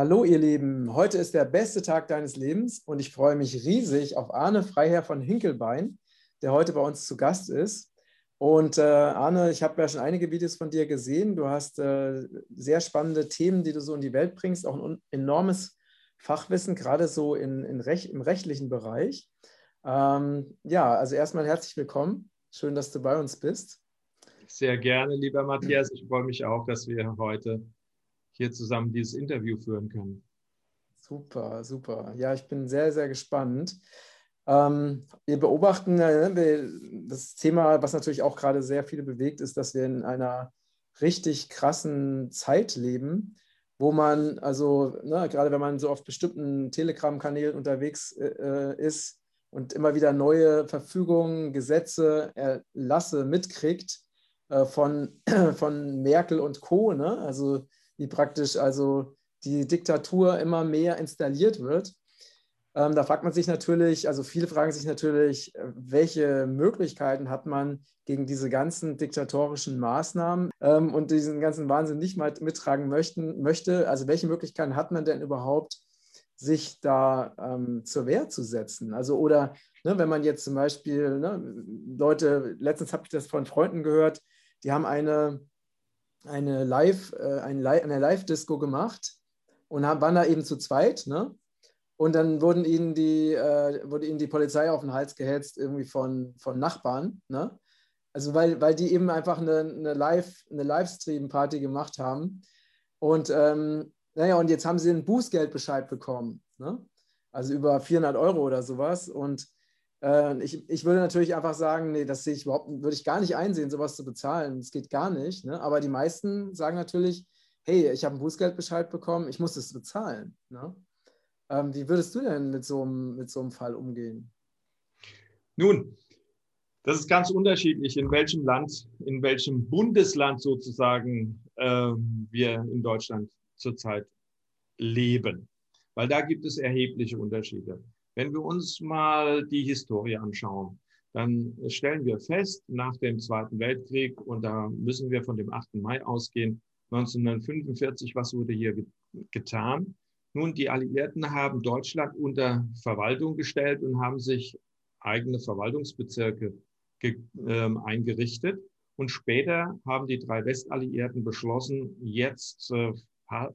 Hallo ihr Lieben, heute ist der beste Tag deines Lebens und ich freue mich riesig auf Arne Freiherr von Hinkelbein, der heute bei uns zu Gast ist. Und äh, Arne, ich habe ja schon einige Videos von dir gesehen. Du hast äh, sehr spannende Themen, die du so in die Welt bringst, auch ein enormes Fachwissen, gerade so in, in Rech im rechtlichen Bereich. Ähm, ja, also erstmal herzlich willkommen. Schön, dass du bei uns bist. Sehr gerne, lieber Matthias. Ich freue mich auch, dass wir heute hier zusammen dieses Interview führen können. Super, super. Ja, ich bin sehr, sehr gespannt. Ähm, wir beobachten äh, das Thema, was natürlich auch gerade sehr viele bewegt, ist, dass wir in einer richtig krassen Zeit leben, wo man, also ne, gerade wenn man so auf bestimmten Telegram-Kanälen unterwegs äh, ist und immer wieder neue Verfügungen, Gesetze, Erlasse mitkriegt äh, von, von Merkel und Co., ne? also wie praktisch also die Diktatur immer mehr installiert wird. Ähm, da fragt man sich natürlich, also viele fragen sich natürlich, äh, welche Möglichkeiten hat man gegen diese ganzen diktatorischen Maßnahmen ähm, und diesen ganzen Wahnsinn nicht mal mittragen möchten, möchte. Also welche Möglichkeiten hat man denn überhaupt, sich da ähm, zur Wehr zu setzen? Also oder ne, wenn man jetzt zum Beispiel, ne, Leute, letztens habe ich das von Freunden gehört, die haben eine eine Live, äh, eine Live-Disco gemacht und haben, waren da eben zu zweit, ne? Und dann wurden ihnen die, äh, wurde ihnen die Polizei auf den Hals gehetzt, irgendwie von, von Nachbarn, ne? Also weil, weil die eben einfach eine, eine, Live, eine Livestream-Party gemacht haben. Und ähm, naja, und jetzt haben sie einen Bußgeldbescheid bekommen, ne? Also über 400 Euro oder sowas. Und ich, ich würde natürlich einfach sagen, nee, das sehe ich überhaupt, würde ich gar nicht einsehen, sowas zu bezahlen. Das geht gar nicht. Ne? Aber die meisten sagen natürlich, hey, ich habe einen Bußgeldbescheid bekommen, ich muss das bezahlen. Ne? Ähm, wie würdest du denn mit so, einem, mit so einem Fall umgehen? Nun, das ist ganz unterschiedlich, in welchem Land, in welchem Bundesland sozusagen äh, wir in Deutschland zurzeit leben. Weil da gibt es erhebliche Unterschiede. Wenn wir uns mal die Historie anschauen, dann stellen wir fest, nach dem Zweiten Weltkrieg, und da müssen wir von dem 8. Mai ausgehen, 1945, was wurde hier getan? Nun, die Alliierten haben Deutschland unter Verwaltung gestellt und haben sich eigene Verwaltungsbezirke äh, eingerichtet. Und später haben die drei Westalliierten beschlossen, jetzt äh,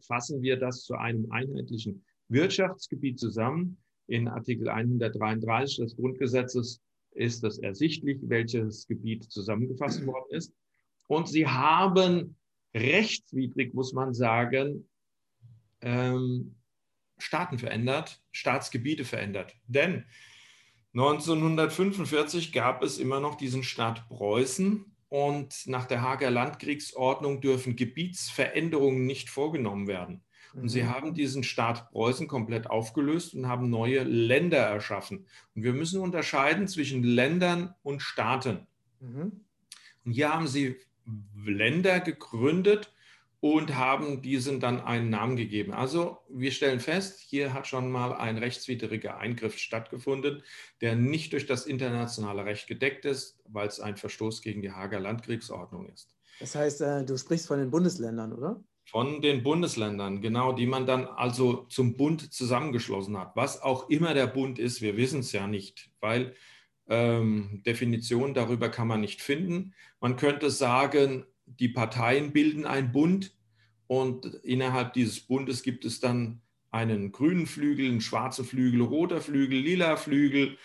fassen wir das zu einem einheitlichen Wirtschaftsgebiet zusammen. In Artikel 133 des Grundgesetzes ist es ersichtlich, welches Gebiet zusammengefasst worden ist. Und sie haben rechtswidrig, muss man sagen, ähm, Staaten verändert, Staatsgebiete verändert. Denn 1945 gab es immer noch diesen Staat Preußen und nach der Hager Landkriegsordnung dürfen Gebietsveränderungen nicht vorgenommen werden. Und sie mhm. haben diesen Staat Preußen komplett aufgelöst und haben neue Länder erschaffen. Und wir müssen unterscheiden zwischen Ländern und Staaten. Mhm. Und hier haben sie Länder gegründet und haben diesen dann einen Namen gegeben. Also wir stellen fest, hier hat schon mal ein rechtswidriger Eingriff stattgefunden, der nicht durch das internationale Recht gedeckt ist, weil es ein Verstoß gegen die Hager Landkriegsordnung ist. Das heißt, äh, du sprichst von den Bundesländern, oder? Von den Bundesländern, genau, die man dann also zum Bund zusammengeschlossen hat. Was auch immer der Bund ist, wir wissen es ja nicht, weil ähm, Definitionen darüber kann man nicht finden. Man könnte sagen, die Parteien bilden einen Bund und innerhalb dieses Bundes gibt es dann einen grünen Flügel, einen schwarzen Flügel, roter Flügel, lila Flügel,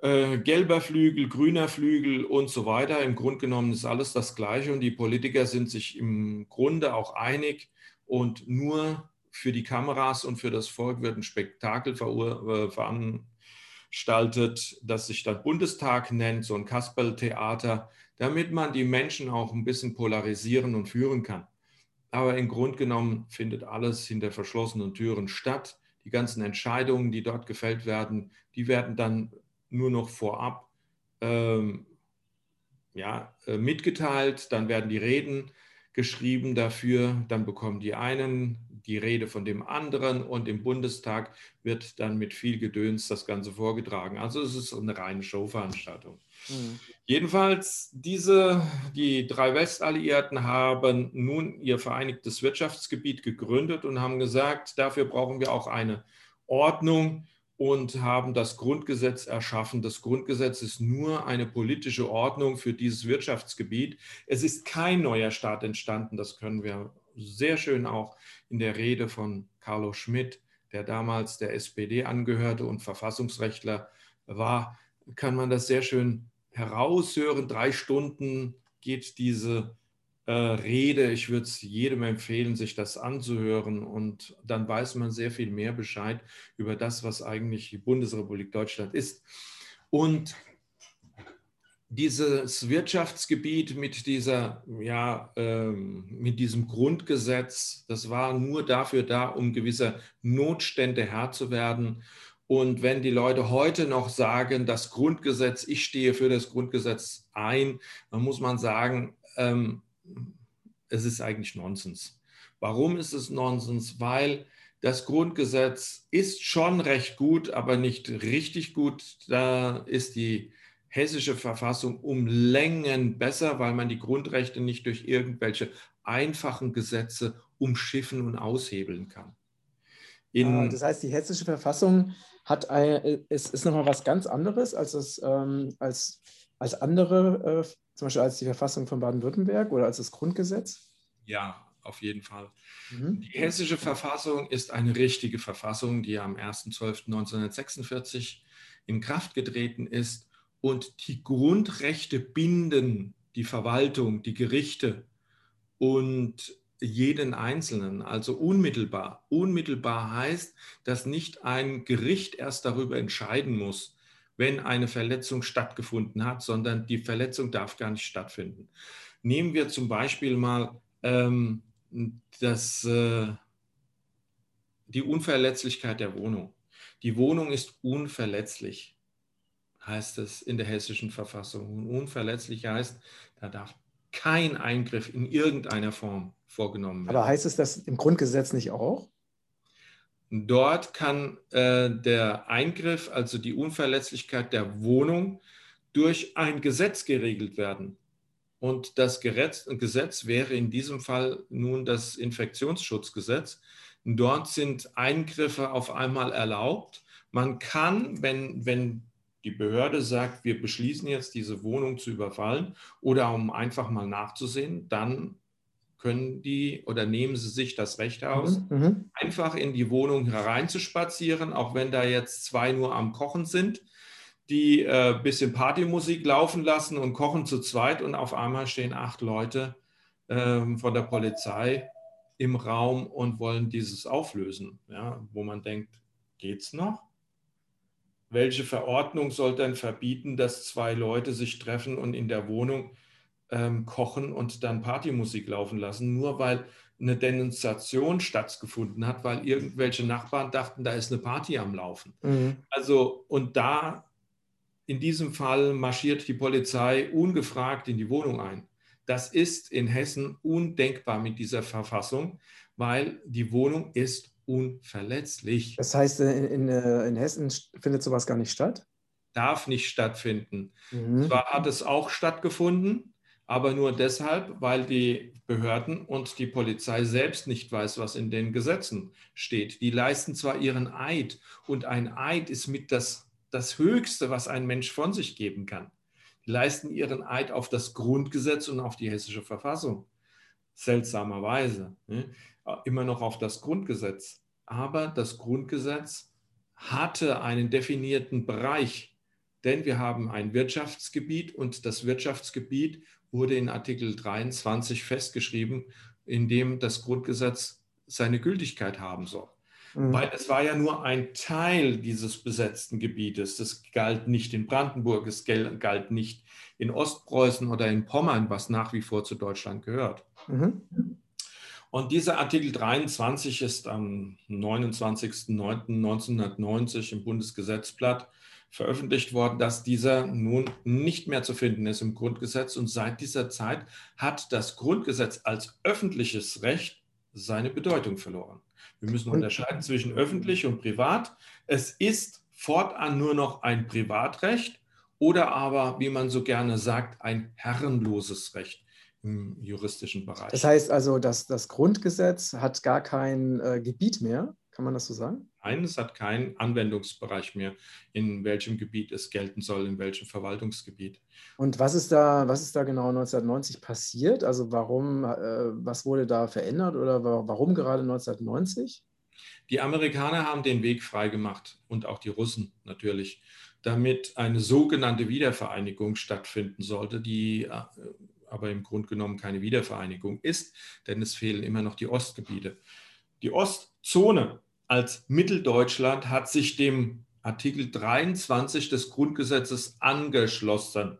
äh, gelber Flügel, grüner Flügel und so weiter. Im Grunde genommen ist alles das Gleiche und die Politiker sind sich im Grunde auch einig und nur für die Kameras und für das Volk wird ein Spektakel äh, veranstaltet, das sich dann Bundestag nennt, so ein Kasperltheater, damit man die Menschen auch ein bisschen polarisieren und führen kann. Aber im Grunde genommen findet alles hinter verschlossenen Türen statt. Die ganzen Entscheidungen, die dort gefällt werden, die werden dann nur noch vorab ähm, ja, äh, mitgeteilt, dann werden die Reden geschrieben dafür, dann bekommen die einen die Rede von dem anderen und im Bundestag wird dann mit viel Gedöns das Ganze vorgetragen. Also es ist eine reine Showveranstaltung. Mhm. Jedenfalls, diese, die drei Westalliierten haben nun ihr vereinigtes Wirtschaftsgebiet gegründet und haben gesagt, dafür brauchen wir auch eine Ordnung, und haben das Grundgesetz erschaffen. Das Grundgesetz ist nur eine politische Ordnung für dieses Wirtschaftsgebiet. Es ist kein neuer Staat entstanden. Das können wir sehr schön auch in der Rede von Carlo Schmidt, der damals der SPD angehörte und Verfassungsrechtler war, kann man das sehr schön heraushören. Drei Stunden geht diese äh, Rede. Ich würde es jedem empfehlen, sich das anzuhören und dann weiß man sehr viel mehr Bescheid über das, was eigentlich die Bundesrepublik Deutschland ist. Und dieses Wirtschaftsgebiet mit, dieser, ja, ähm, mit diesem Grundgesetz, das war nur dafür da, um gewisser Notstände Herr zu werden. Und wenn die Leute heute noch sagen, das Grundgesetz, ich stehe für das Grundgesetz ein, dann muss man sagen, ähm, es ist eigentlich Nonsens. Warum ist es Nonsens? Weil das Grundgesetz ist schon recht gut, aber nicht richtig gut. Da ist die hessische Verfassung um Längen besser, weil man die Grundrechte nicht durch irgendwelche einfachen Gesetze umschiffen und aushebeln kann. In ah, das heißt, die hessische Verfassung hat ein, ist, ist nochmal was ganz anderes als, das, ähm, als, als andere äh, zum Beispiel als die Verfassung von Baden-Württemberg oder als das Grundgesetz? Ja, auf jeden Fall. Mhm. Die hessische Verfassung ist eine richtige Verfassung, die am 1.12.1946 in Kraft getreten ist und die Grundrechte binden die Verwaltung, die Gerichte und jeden Einzelnen, also unmittelbar. Unmittelbar heißt, dass nicht ein Gericht erst darüber entscheiden muss, wenn eine Verletzung stattgefunden hat, sondern die Verletzung darf gar nicht stattfinden. Nehmen wir zum Beispiel mal ähm, das, äh, die Unverletzlichkeit der Wohnung. Die Wohnung ist unverletzlich, heißt es in der hessischen Verfassung. Und unverletzlich heißt, da darf kein Eingriff in irgendeiner Form vorgenommen werden. Aber heißt es das im Grundgesetz nicht auch? Dort kann äh, der Eingriff, also die Unverletzlichkeit der Wohnung, durch ein Gesetz geregelt werden. Und das Gesetz wäre in diesem Fall nun das Infektionsschutzgesetz. Dort sind Eingriffe auf einmal erlaubt. Man kann, wenn, wenn die Behörde sagt, wir beschließen jetzt, diese Wohnung zu überfallen oder um einfach mal nachzusehen, dann können die oder nehmen sie sich das Recht aus, mhm, mhm. einfach in die Wohnung hereinzuspazieren, auch wenn da jetzt zwei nur am Kochen sind, die ein äh, bisschen Partymusik laufen lassen und kochen zu zweit und auf einmal stehen acht Leute äh, von der Polizei im Raum und wollen dieses auflösen, ja, wo man denkt, geht's noch? Welche Verordnung soll denn verbieten, dass zwei Leute sich treffen und in der Wohnung ähm, kochen und dann Partymusik laufen lassen, nur weil eine Denunziation stattgefunden hat, weil irgendwelche Nachbarn dachten, da ist eine Party am Laufen. Mhm. Also, und da in diesem Fall marschiert die Polizei ungefragt in die Wohnung ein. Das ist in Hessen undenkbar mit dieser Verfassung, weil die Wohnung ist unverletzlich. Das heißt, in, in, äh, in Hessen findet sowas gar nicht statt? Darf nicht stattfinden. Mhm. Zwar hat es auch stattgefunden, aber nur deshalb, weil die Behörden und die Polizei selbst nicht weiß, was in den Gesetzen steht. Die leisten zwar ihren Eid und ein Eid ist mit das, das Höchste, was ein Mensch von sich geben kann. Die leisten ihren Eid auf das Grundgesetz und auf die hessische Verfassung. Seltsamerweise. Ne? Immer noch auf das Grundgesetz. Aber das Grundgesetz hatte einen definierten Bereich, denn wir haben ein Wirtschaftsgebiet und das Wirtschaftsgebiet wurde in Artikel 23 festgeschrieben, in dem das Grundgesetz seine Gültigkeit haben soll. Mhm. Weil es war ja nur ein Teil dieses besetzten Gebietes. Das galt nicht in Brandenburg, es galt nicht in Ostpreußen oder in Pommern, was nach wie vor zu Deutschland gehört. Mhm. Und dieser Artikel 23 ist am 29.09.1990 im Bundesgesetzblatt veröffentlicht worden, dass dieser nun nicht mehr zu finden ist im Grundgesetz. Und seit dieser Zeit hat das Grundgesetz als öffentliches Recht seine Bedeutung verloren. Wir müssen unterscheiden zwischen öffentlich und privat. Es ist fortan nur noch ein Privatrecht oder aber, wie man so gerne sagt, ein herrenloses Recht im juristischen Bereich. Das heißt also, dass das Grundgesetz hat gar kein äh, Gebiet mehr, kann man das so sagen? Nein, es hat keinen Anwendungsbereich mehr, in welchem Gebiet es gelten soll, in welchem Verwaltungsgebiet. Und was ist da, was ist da genau 1990 passiert? Also warum, äh, was wurde da verändert oder warum gerade 1990? Die Amerikaner haben den Weg freigemacht und auch die Russen natürlich, damit eine sogenannte Wiedervereinigung stattfinden sollte, die äh, aber im Grunde genommen keine Wiedervereinigung ist, denn es fehlen immer noch die Ostgebiete. Die Ostzone als Mitteldeutschland hat sich dem Artikel 23 des Grundgesetzes angeschlossen.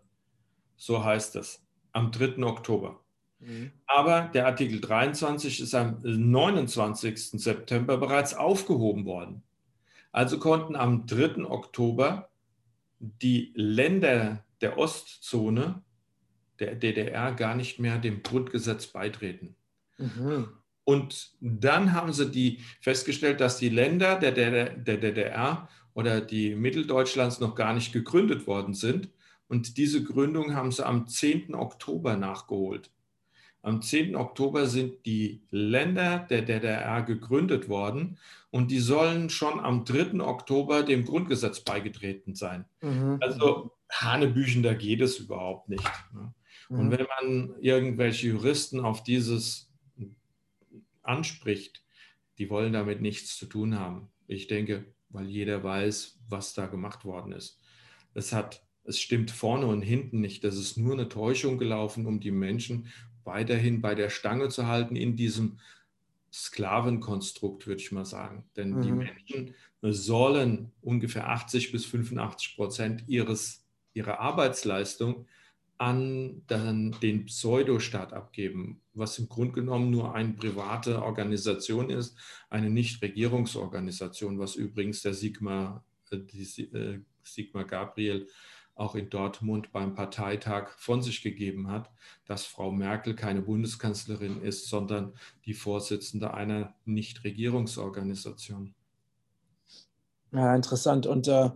So heißt es am 3. Oktober. Mhm. Aber der Artikel 23 ist am 29. September bereits aufgehoben worden. Also konnten am 3. Oktober die Länder der Ostzone der DDR gar nicht mehr dem Grundgesetz beitreten. Mhm. Und dann haben sie die festgestellt, dass die Länder der, der, der DDR oder die Mitteldeutschlands noch gar nicht gegründet worden sind. Und diese Gründung haben sie am 10. Oktober nachgeholt. Am 10. Oktober sind die Länder der DDR gegründet worden und die sollen schon am 3. Oktober dem Grundgesetz beigetreten sein. Mhm. Also Hanebüchen, da geht es überhaupt nicht. Ne? Und mhm. wenn man irgendwelche Juristen auf dieses anspricht, die wollen damit nichts zu tun haben. Ich denke, weil jeder weiß, was da gemacht worden ist. Es hat, es stimmt vorne und hinten nicht. Das ist nur eine Täuschung gelaufen, um die Menschen weiterhin bei der Stange zu halten in diesem Sklavenkonstrukt, würde ich mal sagen. Denn mhm. die Menschen sollen ungefähr 80 bis 85 Prozent ihres, ihrer Arbeitsleistung an den Pseudostaat abgeben, was im Grunde genommen nur eine private Organisation ist, eine Nichtregierungsorganisation, was übrigens der Sigmar, äh, die, äh, Sigmar Gabriel auch in Dortmund beim Parteitag von sich gegeben hat, dass Frau Merkel keine Bundeskanzlerin ist, sondern die Vorsitzende einer Nichtregierungsorganisation. Ja, interessant. Und äh,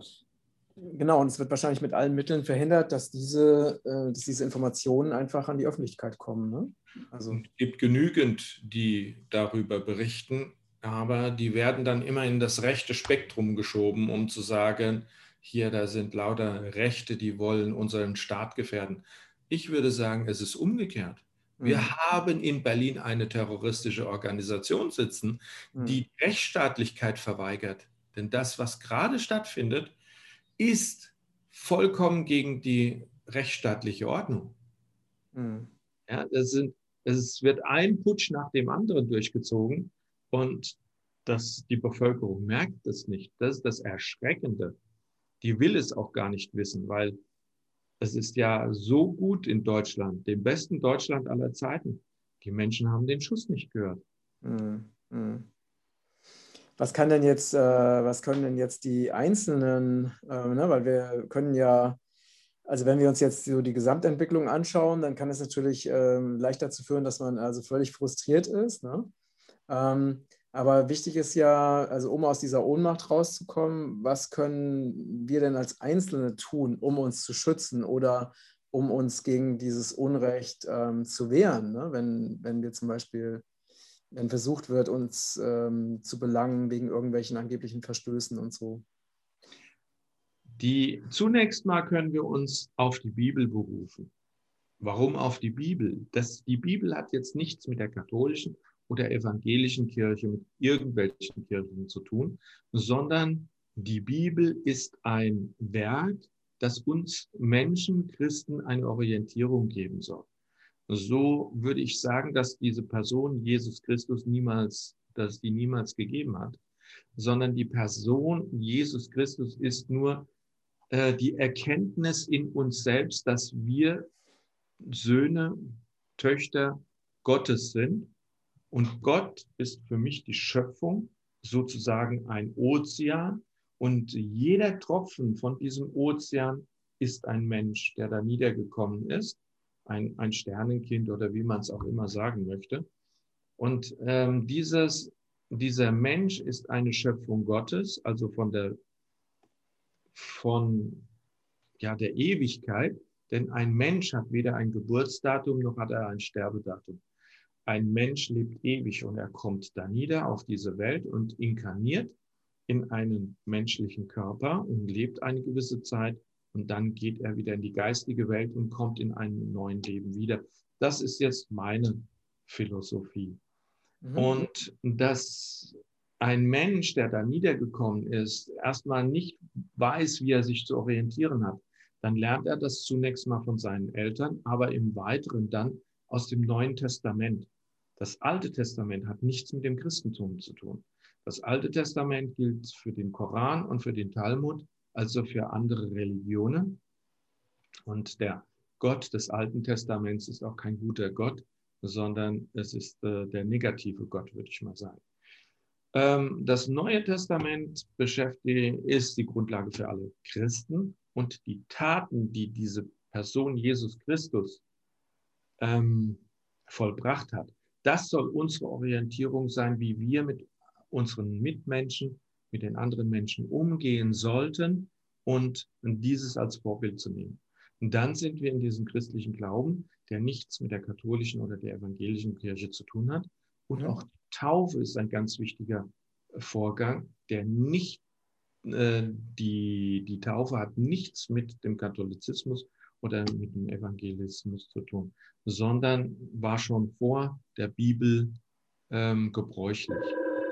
Genau, und es wird wahrscheinlich mit allen Mitteln verhindert, dass diese, äh, dass diese Informationen einfach an die Öffentlichkeit kommen. Ne? Also. Es gibt genügend, die darüber berichten, aber die werden dann immer in das rechte Spektrum geschoben, um zu sagen, hier, da sind lauter Rechte, die wollen unseren Staat gefährden. Ich würde sagen, es ist umgekehrt. Wir mhm. haben in Berlin eine terroristische Organisation sitzen, die mhm. Rechtsstaatlichkeit verweigert. Denn das, was gerade stattfindet, ist vollkommen gegen die rechtsstaatliche Ordnung. Mhm. Ja, das sind, es wird ein Putsch nach dem anderen durchgezogen und das, die Bevölkerung merkt es nicht. Das ist das Erschreckende. Die will es auch gar nicht wissen, weil es ist ja so gut in Deutschland, dem besten Deutschland aller Zeiten. Die Menschen haben den Schuss nicht gehört. Mhm. Mhm was kann denn jetzt, äh, was können denn jetzt die einzelnen, äh, ne, weil wir können ja, also wenn wir uns jetzt so die Gesamtentwicklung anschauen, dann kann es natürlich ähm, leicht dazu führen, dass man also völlig frustriert ist. Ne? Ähm, aber wichtig ist ja, also um aus dieser Ohnmacht rauszukommen, was können wir denn als Einzelne tun, um uns zu schützen oder um uns gegen dieses Unrecht ähm, zu wehren? Ne? Wenn, wenn wir zum Beispiel wenn versucht wird, uns ähm, zu belangen wegen irgendwelchen angeblichen Verstößen und so? Die, zunächst mal können wir uns auf die Bibel berufen. Warum auf die Bibel? Das, die Bibel hat jetzt nichts mit der katholischen oder evangelischen Kirche, mit irgendwelchen Kirchen zu tun, sondern die Bibel ist ein Werk, das uns Menschen, Christen eine Orientierung geben soll so würde ich sagen, dass diese Person Jesus Christus niemals, dass die niemals gegeben hat, sondern die Person Jesus Christus ist nur äh, die Erkenntnis in uns selbst, dass wir Söhne, Töchter Gottes sind. Und Gott ist für mich die Schöpfung, sozusagen ein Ozean. Und jeder Tropfen von diesem Ozean ist ein Mensch, der da niedergekommen ist ein, ein Sternenkind oder wie man es auch immer sagen möchte. Und ähm, dieses, dieser Mensch ist eine Schöpfung Gottes, also von der, von, ja, der Ewigkeit, denn ein Mensch hat weder ein Geburtsdatum noch hat er ein Sterbedatum. Ein Mensch lebt ewig und er kommt da nieder auf diese Welt und inkarniert in einen menschlichen Körper und lebt eine gewisse Zeit und dann geht er wieder in die geistige Welt und kommt in einem neuen Leben wieder. Das ist jetzt meine Philosophie. Mhm. Und dass ein Mensch, der da niedergekommen ist, erstmal nicht weiß, wie er sich zu orientieren hat, dann lernt er das zunächst mal von seinen Eltern, aber im Weiteren dann aus dem Neuen Testament. Das Alte Testament hat nichts mit dem Christentum zu tun. Das Alte Testament gilt für den Koran und für den Talmud, also für andere Religionen. Und der Gott des Alten Testaments ist auch kein guter Gott, sondern es ist äh, der negative Gott, würde ich mal sagen. Ähm, das Neue Testament beschäftigt, ist die Grundlage für alle Christen und die Taten, die diese Person Jesus Christus ähm, vollbracht hat, das soll unsere Orientierung sein, wie wir mit unseren Mitmenschen, mit den anderen Menschen umgehen sollten und dieses als Vorbild zu nehmen. Und dann sind wir in diesem christlichen Glauben, der nichts mit der katholischen oder der evangelischen Kirche zu tun hat. Und ja. auch die Taufe ist ein ganz wichtiger Vorgang, der nicht, äh, die, die Taufe hat nichts mit dem Katholizismus oder mit dem Evangelismus zu tun, sondern war schon vor der Bibel ähm, gebräuchlich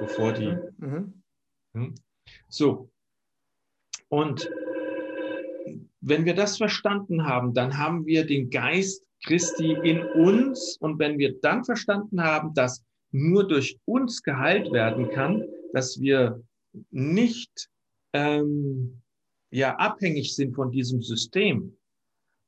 bevor die. Mhm. Hm? So. Und wenn wir das verstanden haben, dann haben wir den Geist Christi in uns. Und wenn wir dann verstanden haben, dass nur durch uns geheilt werden kann, dass wir nicht ähm, ja, abhängig sind von diesem System,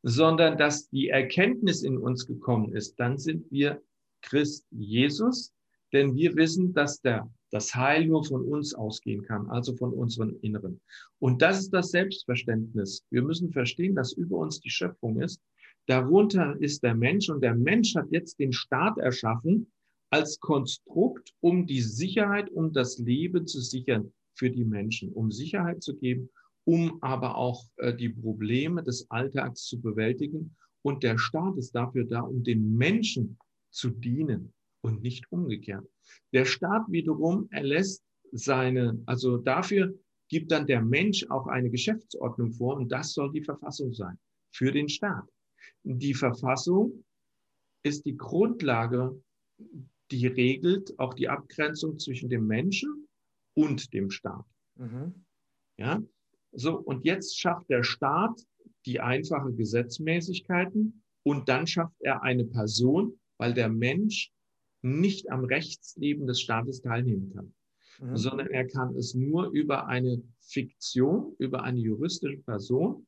sondern dass die Erkenntnis in uns gekommen ist, dann sind wir Christ Jesus, denn wir wissen, dass der das Heil nur von uns ausgehen kann, also von unserem Inneren. Und das ist das Selbstverständnis. Wir müssen verstehen, dass über uns die Schöpfung ist. Darunter ist der Mensch und der Mensch hat jetzt den Staat erschaffen als Konstrukt, um die Sicherheit, um das Leben zu sichern für die Menschen, um Sicherheit zu geben, um aber auch äh, die Probleme des Alltags zu bewältigen. Und der Staat ist dafür da, um den Menschen zu dienen und nicht umgekehrt. Der Staat wiederum erlässt seine, also dafür gibt dann der Mensch auch eine Geschäftsordnung vor und das soll die Verfassung sein für den Staat. Die Verfassung ist die Grundlage, die regelt auch die Abgrenzung zwischen dem Menschen und dem Staat. Mhm. Ja, so und jetzt schafft der Staat die einfache Gesetzmäßigkeiten und dann schafft er eine Person, weil der Mensch nicht am Rechtsleben des Staates teilnehmen kann, mhm. sondern er kann es nur über eine Fiktion, über eine juristische Person,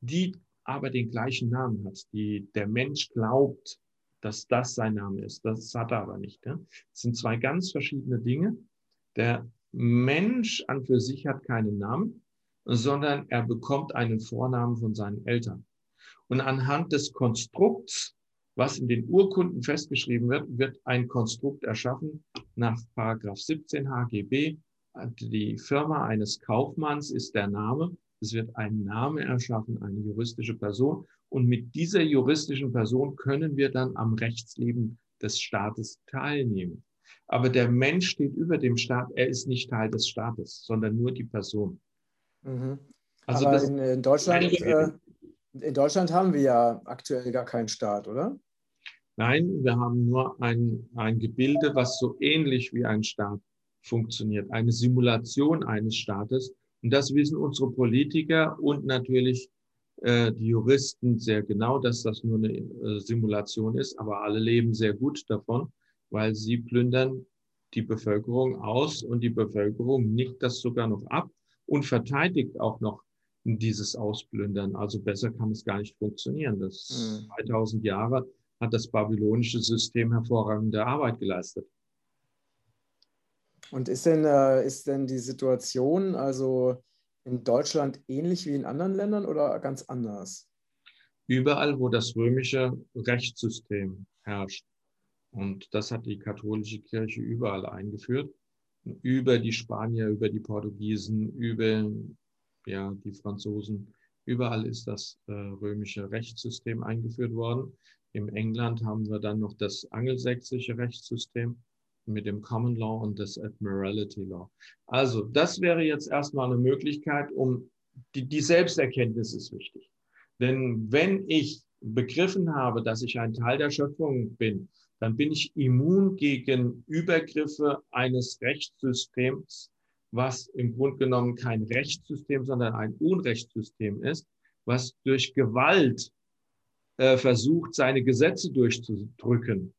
die aber den gleichen Namen hat, die der Mensch glaubt, dass das sein Name ist. Das hat er aber nicht. Ja? Das sind zwei ganz verschiedene Dinge. Der Mensch an für sich hat keinen Namen, sondern er bekommt einen Vornamen von seinen Eltern. Und anhand des Konstrukts was in den Urkunden festgeschrieben wird, wird ein Konstrukt erschaffen nach Paragraph 17 HGB. Die Firma eines Kaufmanns ist der Name. Es wird ein Name erschaffen, eine juristische Person. Und mit dieser juristischen Person können wir dann am Rechtsleben des Staates teilnehmen. Aber der Mensch steht über dem Staat. Er ist nicht Teil des Staates, sondern nur die Person. Mhm. Also in, in, Deutschland, äh, in Deutschland haben wir ja aktuell gar keinen Staat, oder? Nein, wir haben nur ein, ein Gebilde, was so ähnlich wie ein Staat funktioniert. Eine Simulation eines Staates. Und das wissen unsere Politiker und natürlich äh, die Juristen sehr genau, dass das nur eine äh, Simulation ist. Aber alle leben sehr gut davon, weil sie plündern die Bevölkerung aus und die Bevölkerung nickt das sogar noch ab und verteidigt auch noch dieses Ausplündern. Also besser kann es gar nicht funktionieren. Das mhm. 2000 Jahre hat das babylonische System hervorragende Arbeit geleistet. Und ist denn, äh, ist denn die Situation also in Deutschland ähnlich wie in anderen Ländern oder ganz anders? Überall, wo das römische Rechtssystem herrscht. Und das hat die katholische Kirche überall eingeführt. über die Spanier, über die Portugiesen, über ja, die Franzosen. Überall ist das äh, römische Rechtssystem eingeführt worden. Im England haben wir dann noch das angelsächsische Rechtssystem mit dem Common Law und das Admiralty Law. Also das wäre jetzt erstmal eine Möglichkeit, um die, die Selbsterkenntnis ist wichtig. Denn wenn ich begriffen habe, dass ich ein Teil der Schöpfung bin, dann bin ich immun gegen Übergriffe eines Rechtssystems, was im Grunde genommen kein Rechtssystem, sondern ein Unrechtssystem ist, was durch Gewalt äh, versucht, seine Gesetze durchzudrücken.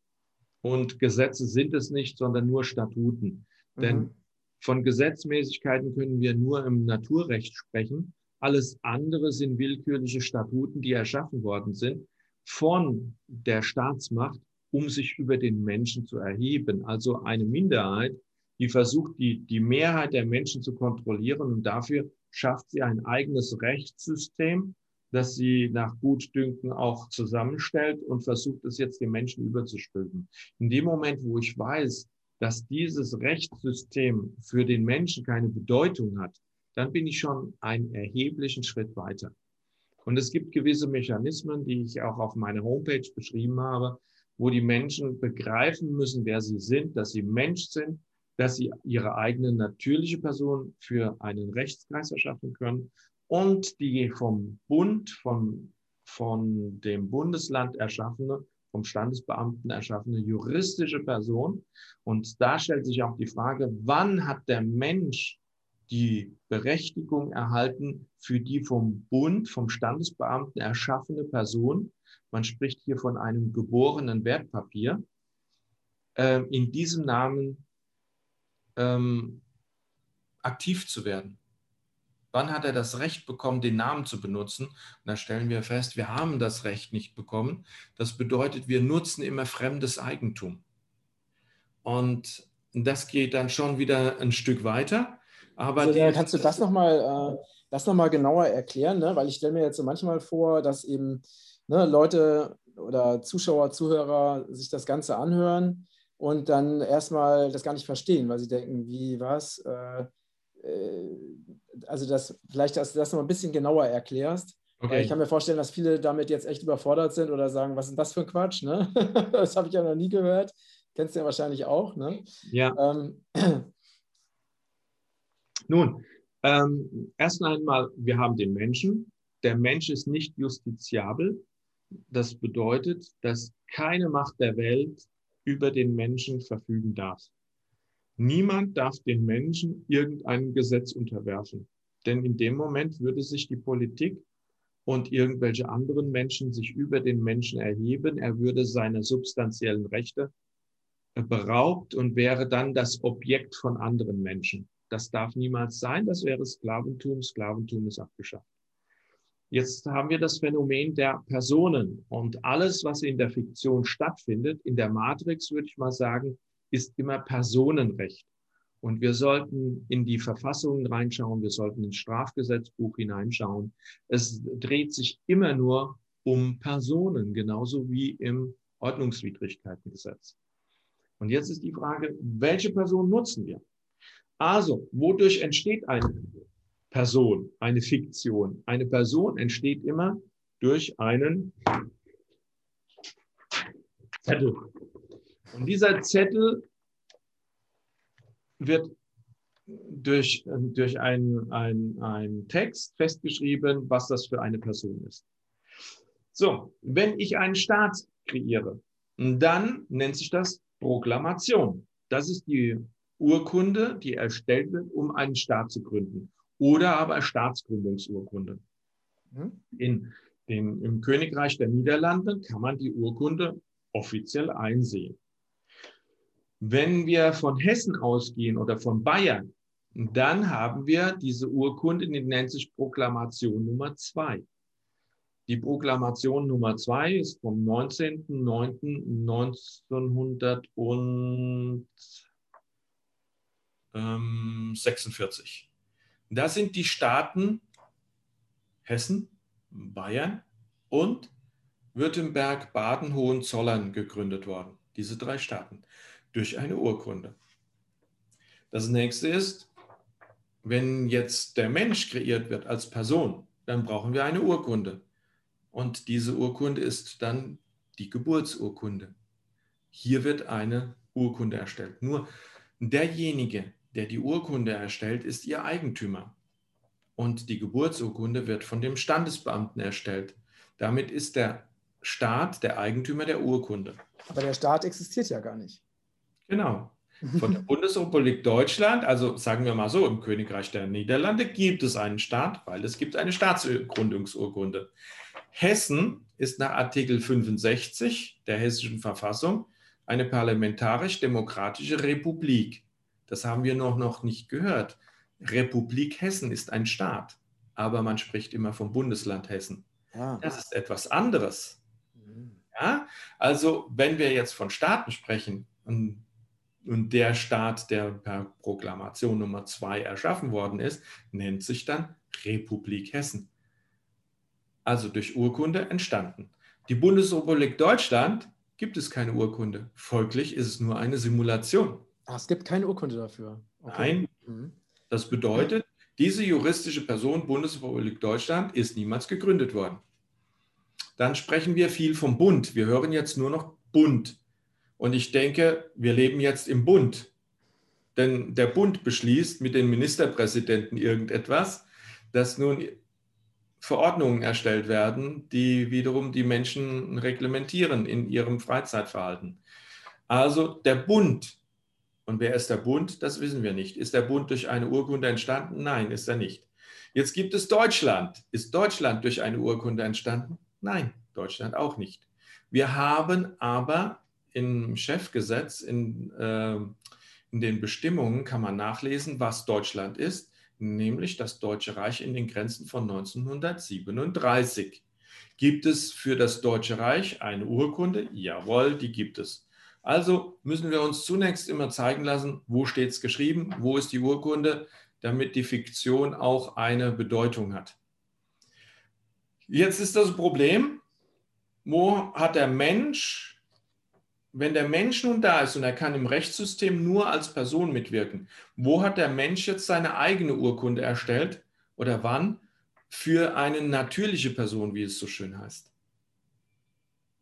Und Gesetze sind es nicht, sondern nur Statuten. Mhm. Denn von Gesetzmäßigkeiten können wir nur im Naturrecht sprechen. Alles andere sind willkürliche Statuten, die erschaffen worden sind von der Staatsmacht, um sich über den Menschen zu erheben. Also eine Minderheit, die versucht, die, die Mehrheit der Menschen zu kontrollieren und dafür schafft sie ein eigenes Rechtssystem, das sie nach Gutdünken auch zusammenstellt und versucht es jetzt den Menschen überzustülpen. In dem Moment, wo ich weiß, dass dieses Rechtssystem für den Menschen keine Bedeutung hat, dann bin ich schon einen erheblichen Schritt weiter. Und es gibt gewisse Mechanismen, die ich auch auf meiner Homepage beschrieben habe, wo die Menschen begreifen müssen, wer sie sind, dass sie Mensch sind, dass sie ihre eigene natürliche Person für einen Rechtskreis erschaffen können und die vom Bund, vom, von dem Bundesland erschaffene, vom Standesbeamten erschaffene juristische Person. Und da stellt sich auch die Frage, wann hat der Mensch die Berechtigung erhalten für die vom Bund, vom Standesbeamten erschaffene Person, man spricht hier von einem geborenen Wertpapier, äh, in diesem Namen ähm, aktiv zu werden. Wann hat er das Recht bekommen, den Namen zu benutzen? Und da stellen wir fest, wir haben das Recht nicht bekommen. Das bedeutet, wir nutzen immer fremdes Eigentum. Und das geht dann schon wieder ein Stück weiter. Aber also, die, kannst du das nochmal äh, noch genauer erklären? Ne? Weil ich stelle mir jetzt so manchmal vor, dass eben ne, Leute oder Zuschauer, Zuhörer sich das Ganze anhören und dann erstmal das gar nicht verstehen, weil sie denken, wie, was? Äh, äh, also das, vielleicht, dass du das noch ein bisschen genauer erklärst. Okay. Ich kann mir vorstellen, dass viele damit jetzt echt überfordert sind oder sagen, was ist das für ein Quatsch? Ne? das habe ich ja noch nie gehört. Kennst du ja wahrscheinlich auch. Ne? Ja. Ähm. Nun, ähm, erst einmal, wir haben den Menschen. Der Mensch ist nicht justiziabel. Das bedeutet, dass keine Macht der Welt über den Menschen verfügen darf. Niemand darf den Menschen irgendeinem Gesetz unterwerfen. Denn in dem Moment würde sich die Politik und irgendwelche anderen Menschen sich über den Menschen erheben. Er würde seiner substanziellen Rechte beraubt und wäre dann das Objekt von anderen Menschen. Das darf niemals sein. Das wäre Sklaventum. Sklaventum ist abgeschafft. Jetzt haben wir das Phänomen der Personen und alles, was in der Fiktion stattfindet, in der Matrix würde ich mal sagen, ist immer Personenrecht. Und wir sollten in die Verfassungen reinschauen, wir sollten ins Strafgesetzbuch hineinschauen. Es dreht sich immer nur um Personen, genauso wie im Ordnungswidrigkeitengesetz. Und jetzt ist die Frage, welche Person nutzen wir? Also, wodurch entsteht eine Person, eine Fiktion? Eine Person entsteht immer durch einen Zettel. Und dieser Zettel wird durch, durch einen ein Text festgeschrieben, was das für eine Person ist. So, wenn ich einen Staat kreiere, dann nennt sich das Proklamation. Das ist die Urkunde, die erstellt wird, um einen Staat zu gründen. Oder aber Staatsgründungsurkunde. Mhm. In den, Im Königreich der Niederlande kann man die Urkunde offiziell einsehen. Wenn wir von Hessen ausgehen oder von Bayern, dann haben wir diese Urkunde, die nennt sich Proklamation Nummer zwei. Die Proklamation Nummer zwei ist vom 19.09.1946. Da sind die Staaten Hessen, Bayern und Württemberg, Baden, Hohenzollern gegründet worden. Diese drei Staaten durch eine Urkunde. Das nächste ist, wenn jetzt der Mensch kreiert wird als Person, dann brauchen wir eine Urkunde. Und diese Urkunde ist dann die Geburtsurkunde. Hier wird eine Urkunde erstellt. Nur derjenige, der die Urkunde erstellt, ist ihr Eigentümer. Und die Geburtsurkunde wird von dem Standesbeamten erstellt. Damit ist der Staat der Eigentümer der Urkunde. Aber der Staat existiert ja gar nicht. Genau. Von der Bundesrepublik Deutschland, also sagen wir mal so, im Königreich der Niederlande gibt es einen Staat, weil es gibt eine Staatsgründungsurkunde. Hessen ist nach Artikel 65 der hessischen Verfassung eine parlamentarisch-demokratische Republik. Das haben wir noch, noch nicht gehört. Republik Hessen ist ein Staat, aber man spricht immer vom Bundesland Hessen. Ja. Das ist etwas anderes. Mhm. Ja? Also wenn wir jetzt von Staaten sprechen und der Staat, der per Proklamation Nummer 2 erschaffen worden ist, nennt sich dann Republik Hessen. Also durch Urkunde entstanden. Die Bundesrepublik Deutschland gibt es keine Urkunde. Folglich ist es nur eine Simulation. Ach, es gibt keine Urkunde dafür. Okay. Nein. Mhm. Das bedeutet, diese juristische Person Bundesrepublik Deutschland ist niemals gegründet worden. Dann sprechen wir viel vom Bund. Wir hören jetzt nur noch Bund. Und ich denke, wir leben jetzt im Bund. Denn der Bund beschließt mit den Ministerpräsidenten irgendetwas, dass nun Verordnungen erstellt werden, die wiederum die Menschen reglementieren in ihrem Freizeitverhalten. Also der Bund und wer ist der Bund? Das wissen wir nicht. Ist der Bund durch eine Urkunde entstanden? Nein, ist er nicht. Jetzt gibt es Deutschland. Ist Deutschland durch eine Urkunde entstanden? Nein, Deutschland auch nicht. Wir haben aber im Chefgesetz, in, äh, in den Bestimmungen kann man nachlesen, was Deutschland ist, nämlich das Deutsche Reich in den Grenzen von 1937. Gibt es für das Deutsche Reich eine Urkunde? Jawohl, die gibt es. Also müssen wir uns zunächst immer zeigen lassen, wo steht es geschrieben, wo ist die Urkunde, damit die Fiktion auch eine Bedeutung hat. Jetzt ist das Problem, wo hat der Mensch, wenn der Mensch nun da ist und er kann im Rechtssystem nur als Person mitwirken, wo hat der Mensch jetzt seine eigene Urkunde erstellt oder wann für eine natürliche Person, wie es so schön heißt?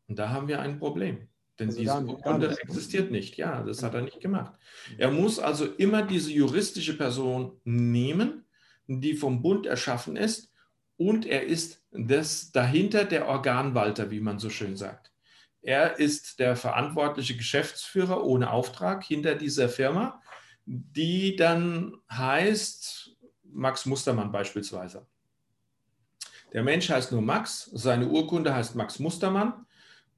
Und da haben wir ein Problem. Denn also diese Urkunde existiert nicht. Ja, das hat er nicht gemacht. Er muss also immer diese juristische Person nehmen, die vom Bund erschaffen ist, und er ist das dahinter der Organwalter, wie man so schön sagt. Er ist der verantwortliche Geschäftsführer ohne Auftrag hinter dieser Firma, die dann heißt Max Mustermann beispielsweise. Der Mensch heißt nur Max, seine Urkunde heißt Max Mustermann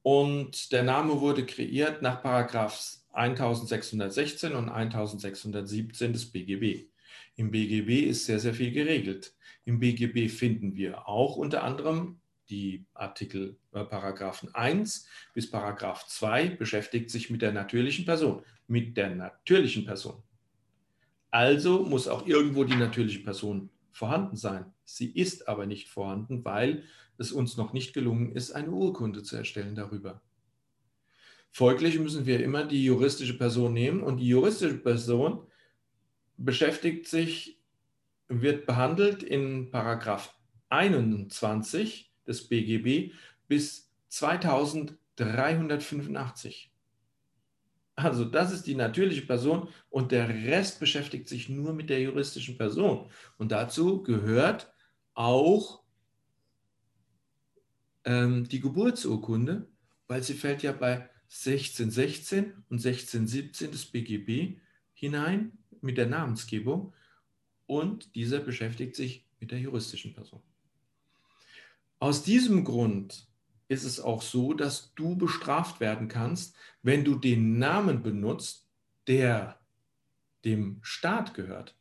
und der Name wurde kreiert nach Paragraphs 1616 und 1617 des BGB. Im BGB ist sehr, sehr viel geregelt. Im BGB finden wir auch unter anderem die Artikel äh, Paragraphen 1 bis Paragraph 2 beschäftigt sich mit der natürlichen Person. Mit der natürlichen Person. Also muss auch irgendwo die natürliche Person vorhanden sein. Sie ist aber nicht vorhanden, weil es uns noch nicht gelungen ist, eine Urkunde zu erstellen darüber. Folglich müssen wir immer die juristische Person nehmen und die juristische Person beschäftigt sich, wird behandelt in Paragraph 21 des BGB bis 2385. Also das ist die natürliche Person und der Rest beschäftigt sich nur mit der juristischen Person. Und dazu gehört auch ähm, die Geburtsurkunde, weil sie fällt ja bei 1616 und 1617 des BGB hinein mit der Namensgebung und dieser beschäftigt sich mit der juristischen Person. Aus diesem Grund ist es auch so, dass du bestraft werden kannst, wenn du den Namen benutzt, der dem Staat gehört.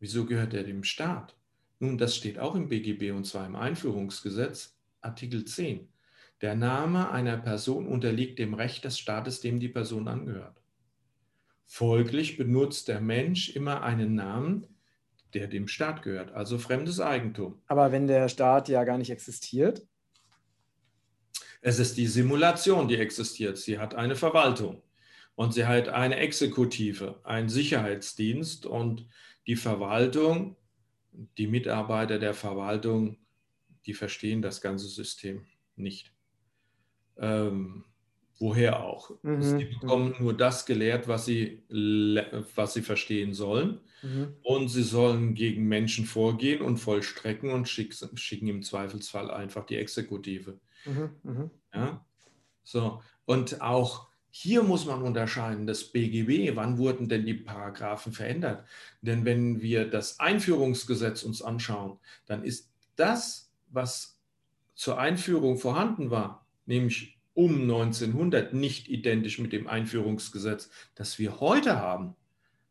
Wieso gehört er dem Staat? Nun, das steht auch im BGB und zwar im Einführungsgesetz, Artikel 10. Der Name einer Person unterliegt dem Recht des Staates, dem die Person angehört. Folglich benutzt der Mensch immer einen Namen, der dem Staat gehört, also fremdes Eigentum. Aber wenn der Staat ja gar nicht existiert? Es ist die Simulation, die existiert. Sie hat eine Verwaltung. Und sie hat eine Exekutive, einen Sicherheitsdienst und die Verwaltung, die Mitarbeiter der Verwaltung, die verstehen das ganze System nicht. Ähm, woher auch? Mhm. Sie bekommen nur das gelehrt, was sie, was sie verstehen sollen. Mhm. Und sie sollen gegen Menschen vorgehen und vollstrecken und schicken im Zweifelsfall einfach die Exekutive. Mhm. mhm. Ja? So. Und auch hier muss man unterscheiden, das BGB, wann wurden denn die Paragraphen verändert? Denn wenn wir das Einführungsgesetz uns anschauen, dann ist das, was zur Einführung vorhanden war, nämlich um 1900, nicht identisch mit dem Einführungsgesetz, das wir heute haben.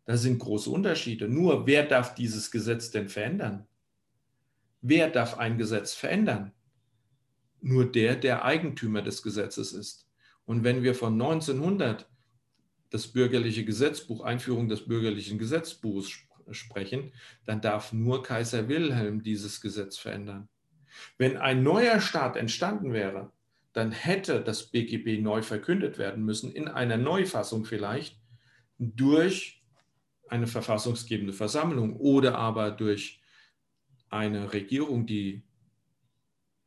Da sind große Unterschiede. Nur wer darf dieses Gesetz denn verändern? Wer darf ein Gesetz verändern? Nur der, der Eigentümer des Gesetzes ist. Und wenn wir von 1900 das bürgerliche Gesetzbuch, Einführung des bürgerlichen Gesetzbuchs sprechen, dann darf nur Kaiser Wilhelm dieses Gesetz verändern. Wenn ein neuer Staat entstanden wäre, dann hätte das BGB neu verkündet werden müssen, in einer Neufassung vielleicht, durch eine verfassungsgebende Versammlung oder aber durch eine Regierung, die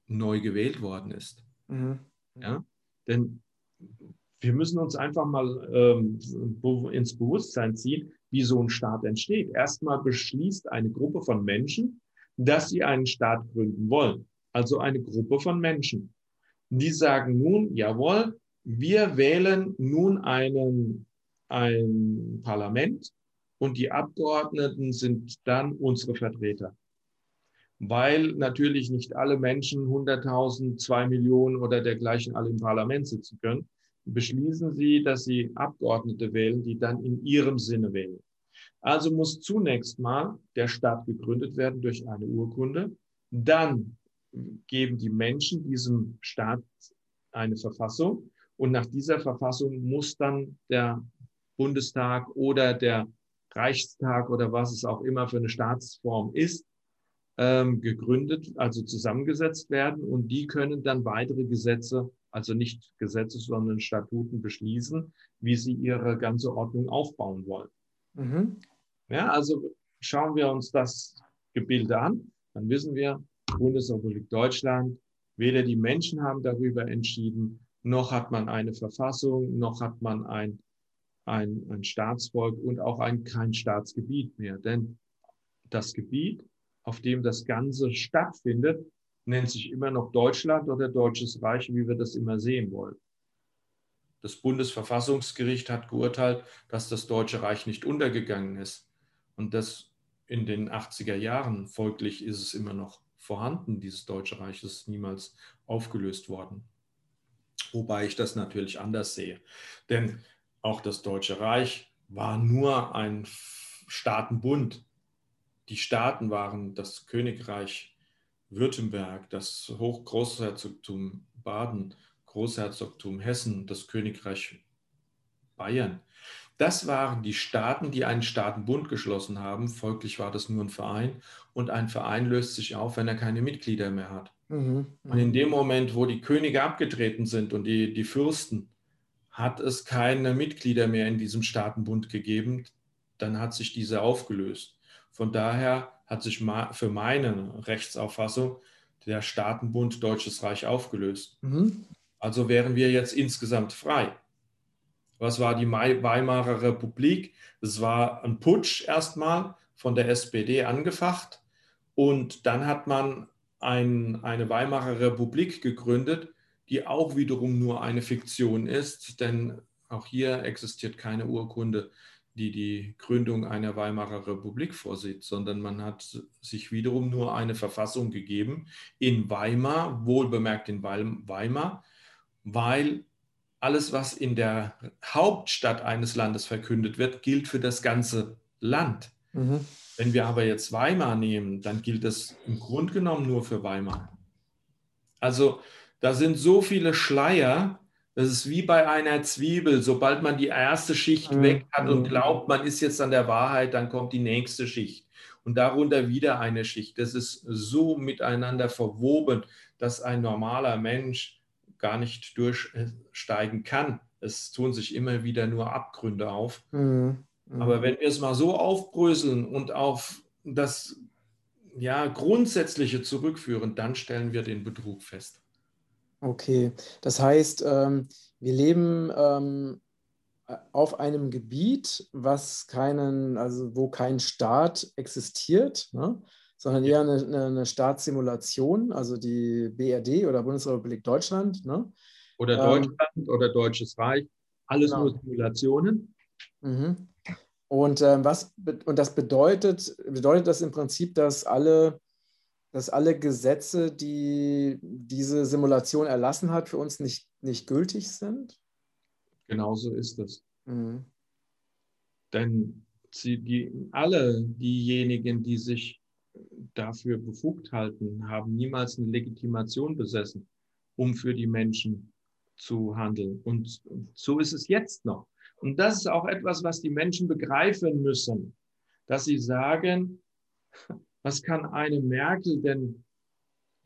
neu gewählt worden ist. Mhm. Ja? Denn wir müssen uns einfach mal ähm, ins Bewusstsein ziehen, wie so ein Staat entsteht. Erstmal beschließt eine Gruppe von Menschen, dass sie einen Staat gründen wollen. Also eine Gruppe von Menschen. Die sagen nun, jawohl, wir wählen nun einen, ein Parlament, und die Abgeordneten sind dann unsere Vertreter. Weil natürlich nicht alle Menschen 100.000, 2 Millionen oder dergleichen alle im Parlament sitzen können, beschließen sie, dass sie Abgeordnete wählen, die dann in ihrem Sinne wählen. Also muss zunächst mal der Staat gegründet werden durch eine Urkunde. Dann geben die Menschen diesem Staat eine Verfassung. Und nach dieser Verfassung muss dann der Bundestag oder der Reichstag oder was es auch immer für eine Staatsform ist, ähm, gegründet, also zusammengesetzt werden und die können dann weitere Gesetze, also nicht Gesetze, sondern Statuten beschließen, wie sie ihre ganze Ordnung aufbauen wollen. Mhm. Ja, also schauen wir uns das Gebilde an, dann wissen wir, Bundesrepublik Deutschland, weder die Menschen haben darüber entschieden, noch hat man eine Verfassung, noch hat man ein ein, ein Staatsvolk und auch ein, kein Staatsgebiet mehr. Denn das Gebiet, auf dem das Ganze stattfindet, nennt sich immer noch Deutschland oder Deutsches Reich, wie wir das immer sehen wollen. Das Bundesverfassungsgericht hat geurteilt, dass das Deutsche Reich nicht untergegangen ist. Und das in den 80er Jahren, folglich ist es immer noch vorhanden, dieses Deutsche Reich ist niemals aufgelöst worden. Wobei ich das natürlich anders sehe. Denn auch das Deutsche Reich war nur ein Staatenbund. Die Staaten waren das Königreich Württemberg, das Hochgroßherzogtum Baden, Großherzogtum Hessen, das Königreich Bayern. Das waren die Staaten, die einen Staatenbund geschlossen haben. Folglich war das nur ein Verein. Und ein Verein löst sich auf, wenn er keine Mitglieder mehr hat. Mhm, und in dem Moment, wo die Könige abgetreten sind und die, die Fürsten, hat es keine Mitglieder mehr in diesem Staatenbund gegeben, dann hat sich diese aufgelöst. Von daher hat sich für meine Rechtsauffassung der Staatenbund Deutsches Reich aufgelöst. Mhm. Also wären wir jetzt insgesamt frei. Was war die Weimarer Republik? Es war ein Putsch erstmal von der SPD angefacht und dann hat man ein, eine Weimarer Republik gegründet, die auch wiederum nur eine Fiktion ist, denn auch hier existiert keine Urkunde, die die Gründung einer Weimarer Republik vorsieht, sondern man hat sich wiederum nur eine Verfassung gegeben in Weimar, wohlbemerkt in Weimar, weil alles, was in der Hauptstadt eines Landes verkündet wird, gilt für das ganze Land. Mhm. Wenn wir aber jetzt Weimar nehmen, dann gilt es im Grunde genommen nur für Weimar. Also da sind so viele Schleier, das ist wie bei einer Zwiebel. Sobald man die erste Schicht mhm. weg hat und glaubt, man ist jetzt an der Wahrheit, dann kommt die nächste Schicht. Und darunter wieder eine Schicht. Das ist so miteinander verwoben, dass ein normaler Mensch gar nicht durchsteigen kann Es tun sich immer wieder nur Abgründe auf. Mhm. Mhm. Aber wenn wir es mal so aufbröseln und auf das ja, Grundsätzliche zurückführen, dann stellen wir den Betrug fest. Okay, das heißt, ähm, wir leben ähm, auf einem Gebiet, was keinen, also wo kein Staat existiert, ne? Sondern eher eine, eine, Staatssimulation, also die BRD oder Bundesrepublik Deutschland. Ne? Oder ähm, Deutschland ähm, oder Deutsches Reich, alles genau. nur Simulationen. Mhm. Und, ähm, was, und das bedeutet, bedeutet das im Prinzip, dass alle, dass alle Gesetze, die diese Simulation erlassen hat, für uns nicht, nicht gültig sind? Genauso ist es. Mhm. Denn sie, die, alle diejenigen, die sich dafür befugt halten, haben niemals eine Legitimation besessen, um für die Menschen zu handeln. Und so ist es jetzt noch. Und das ist auch etwas, was die Menschen begreifen müssen, dass sie sagen, was kann eine Merkel denn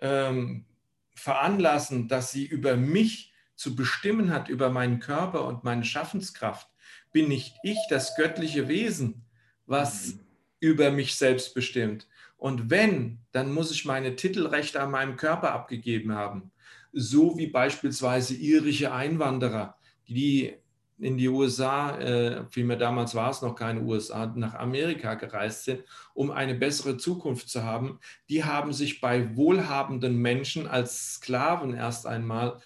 ähm, veranlassen, dass sie über mich zu bestimmen hat, über meinen Körper und meine Schaffenskraft? Bin nicht ich das göttliche Wesen, was über mich selbst bestimmt? Und wenn, dann muss ich meine Titelrechte an meinem Körper abgegeben haben. So wie beispielsweise irische Einwanderer, die in die USA, äh, vielmehr damals war es noch keine USA, nach Amerika gereist sind, um eine bessere Zukunft zu haben, die haben sich bei wohlhabenden Menschen als Sklaven erst einmal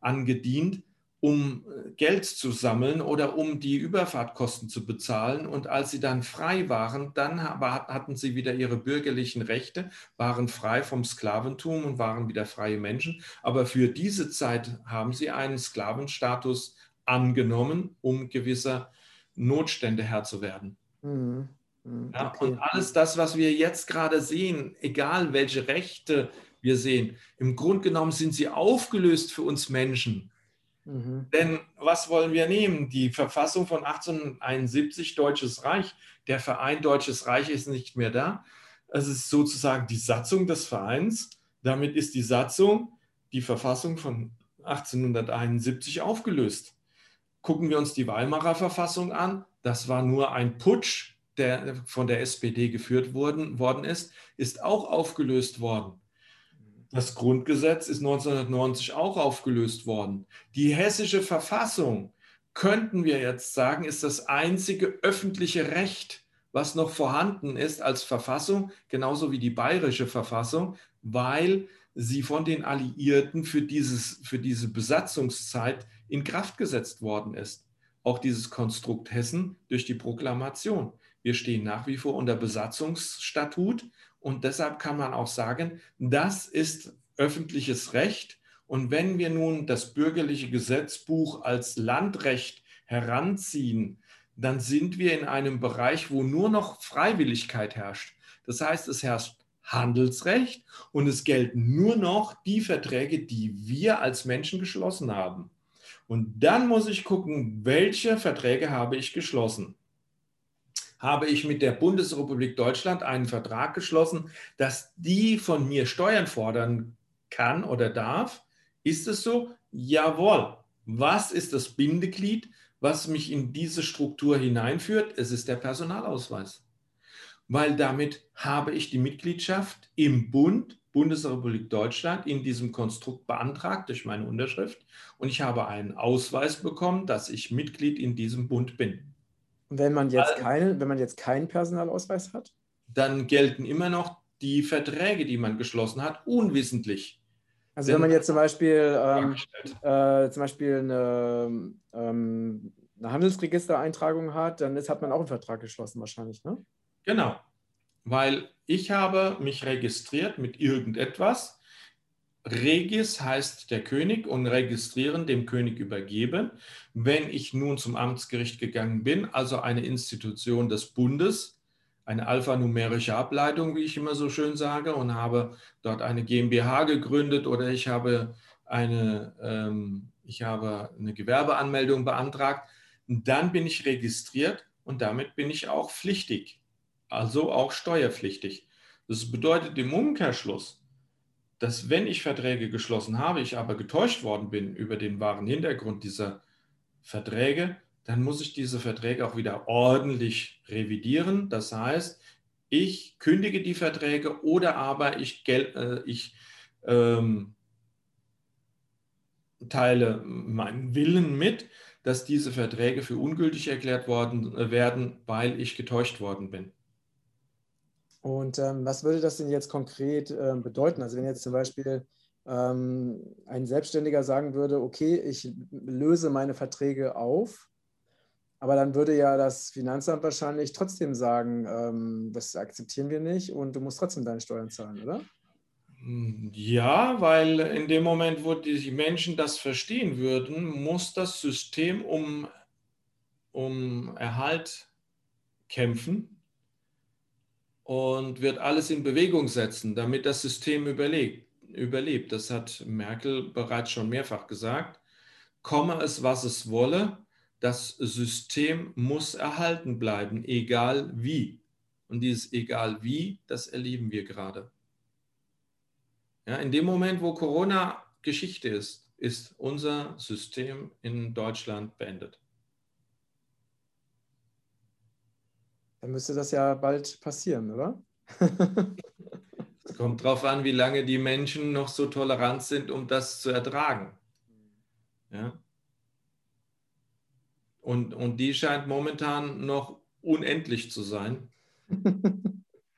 angedient, um äh, Geld zu sammeln oder um die Überfahrtkosten zu bezahlen. Und als sie dann frei waren, dann hatten sie wieder ihre bürgerlichen Rechte, waren frei vom Sklaventum und waren wieder freie Menschen. Aber für diese Zeit haben sie einen Sklavenstatus angenommen, um gewisser Notstände Herr zu werden. Mhm. Mhm. Ja, Und alles das, was wir jetzt gerade sehen, egal welche Rechte wir sehen, im Grunde genommen sind sie aufgelöst für uns Menschen. Mhm. Denn was wollen wir nehmen? Die Verfassung von 1871, Deutsches Reich. Der Verein Deutsches Reich ist nicht mehr da. Es ist sozusagen die Satzung des Vereins. Damit ist die Satzung, die Verfassung von 1871 aufgelöst. Gucken wir uns die Weimarer Verfassung an. Das war nur ein Putsch, der von der SPD geführt worden, worden ist, ist auch aufgelöst worden. Das Grundgesetz ist 1990 auch aufgelöst worden. Die hessische Verfassung, könnten wir jetzt sagen, ist das einzige öffentliche Recht, was noch vorhanden ist als Verfassung, genauso wie die bayerische Verfassung, weil sie von den Alliierten für, dieses, für diese Besatzungszeit in Kraft gesetzt worden ist. Auch dieses Konstrukt Hessen durch die Proklamation. Wir stehen nach wie vor unter Besatzungsstatut und deshalb kann man auch sagen, das ist öffentliches Recht. Und wenn wir nun das bürgerliche Gesetzbuch als Landrecht heranziehen, dann sind wir in einem Bereich, wo nur noch Freiwilligkeit herrscht. Das heißt, es herrscht Handelsrecht und es gelten nur noch die Verträge, die wir als Menschen geschlossen haben. Und dann muss ich gucken, welche Verträge habe ich geschlossen. Habe ich mit der Bundesrepublik Deutschland einen Vertrag geschlossen, dass die von mir Steuern fordern kann oder darf? Ist es so? Jawohl. Was ist das Bindeglied, was mich in diese Struktur hineinführt? Es ist der Personalausweis. Weil damit habe ich die Mitgliedschaft im Bund Bundesrepublik Deutschland in diesem Konstrukt beantragt durch meine Unterschrift und ich habe einen Ausweis bekommen, dass ich Mitglied in diesem Bund bin. Wenn man jetzt, also, keine, wenn man jetzt keinen Personalausweis hat? Dann gelten immer noch die Verträge, die man geschlossen hat, unwissentlich. Also wenn man jetzt zum Beispiel, ähm, äh, zum Beispiel eine, ähm, eine Handelsregistereintragung hat, dann ist, hat man auch einen Vertrag geschlossen wahrscheinlich, ne? Genau weil ich habe mich registriert mit irgendetwas. Regis heißt der König und registrieren dem König übergeben. Wenn ich nun zum Amtsgericht gegangen bin, also eine Institution des Bundes, eine alphanumerische Ableitung, wie ich immer so schön sage, und habe dort eine GmbH gegründet oder ich habe eine, ähm, ich habe eine Gewerbeanmeldung beantragt, dann bin ich registriert und damit bin ich auch pflichtig also auch steuerpflichtig. Das bedeutet im Umkehrschluss, dass wenn ich Verträge geschlossen habe, ich aber getäuscht worden bin über den wahren Hintergrund dieser Verträge, dann muss ich diese Verträge auch wieder ordentlich revidieren. Das heißt, ich kündige die Verträge oder aber ich, äh, ich ähm, teile meinen Willen mit, dass diese Verträge für ungültig erklärt worden äh, werden, weil ich getäuscht worden bin. Und ähm, was würde das denn jetzt konkret äh, bedeuten? Also wenn jetzt zum Beispiel ähm, ein Selbstständiger sagen würde, okay, ich löse meine Verträge auf, aber dann würde ja das Finanzamt wahrscheinlich trotzdem sagen, ähm, das akzeptieren wir nicht und du musst trotzdem deine Steuern zahlen, oder? Ja, weil in dem Moment, wo die Menschen das verstehen würden, muss das System um, um Erhalt kämpfen und wird alles in Bewegung setzen, damit das System überlebt. überlebt. Das hat Merkel bereits schon mehrfach gesagt. Komme es, was es wolle, das System muss erhalten bleiben, egal wie. Und dieses egal wie, das erleben wir gerade. Ja, in dem Moment, wo Corona Geschichte ist, ist unser System in Deutschland beendet. Dann müsste das ja bald passieren, oder? es kommt darauf an, wie lange die Menschen noch so tolerant sind, um das zu ertragen. Ja? Und, und die scheint momentan noch unendlich zu sein.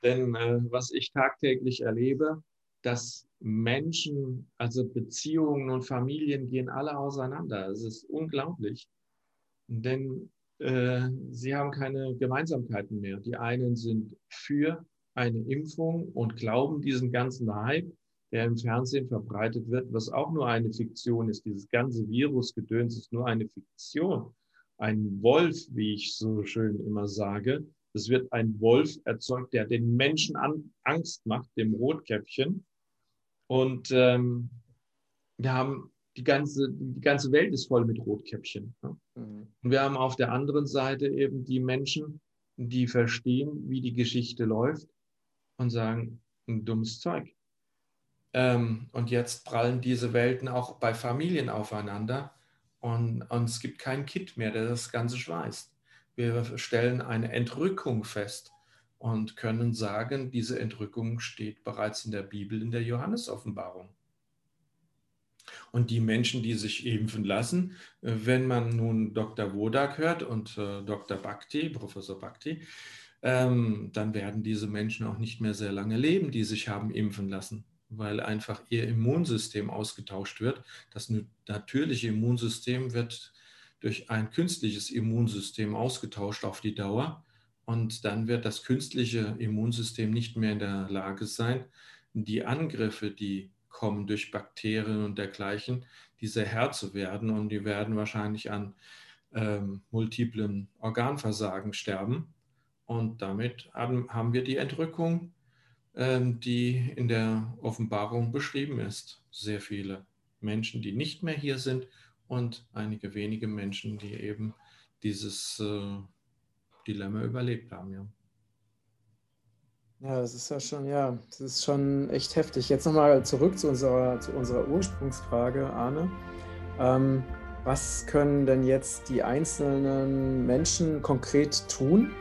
Denn äh, was ich tagtäglich erlebe, dass Menschen, also Beziehungen und Familien gehen alle auseinander. Es ist unglaublich. Denn äh, sie haben keine Gemeinsamkeiten mehr. Die einen sind für eine Impfung und glauben diesen ganzen Hype, der im Fernsehen verbreitet wird, was auch nur eine Fiktion ist. Dieses ganze Virusgedöns ist nur eine Fiktion. Ein Wolf, wie ich so schön immer sage, es wird ein Wolf erzeugt, der den Menschen an, Angst macht, dem Rotkäppchen. Und ähm, wir haben die ganze, die ganze Welt ist voll mit Rotkäppchen. Ne? Mhm. Und wir haben auf der anderen Seite eben die Menschen, die verstehen, wie die Geschichte läuft und sagen, ein dummes Zeug. Ähm, und jetzt prallen diese Welten auch bei Familien aufeinander und, und es gibt kein Kind mehr, der das Ganze schweißt. Wir stellen eine Entrückung fest und können sagen, diese Entrückung steht bereits in der Bibel, in der Johannesoffenbarung. Und die Menschen, die sich impfen lassen, äh, wenn man nun Dr. Wodak hört und äh, Dr. Bhakti, Professor Bhakti, ähm, dann werden diese Menschen auch nicht mehr sehr lange leben, die sich haben impfen lassen, weil einfach ihr Immunsystem ausgetauscht wird. Das natürliche Immunsystem wird durch ein künstliches Immunsystem ausgetauscht auf die Dauer. Und dann wird das künstliche Immunsystem nicht mehr in der Lage sein, die Angriffe, die kommen durch Bakterien und dergleichen, diese Herr zu werden und die werden wahrscheinlich an ähm, multiplen Organversagen sterben. Und damit haben, wir die Entrückung, ähm, die in der Offenbarung beschrieben ist. Sehr viele Menschen, die nicht mehr hier sind und einige wenige Menschen, die eben dieses äh, Dilemma überlebt haben. Ja. Ja, das ist ja schon, ja, das ist schon echt heftig. Jetzt nochmal zurück zu unserer, zu unserer Ursprungsfrage, Arne. Ähm, was können denn jetzt die einzelnen Menschen konkret tun,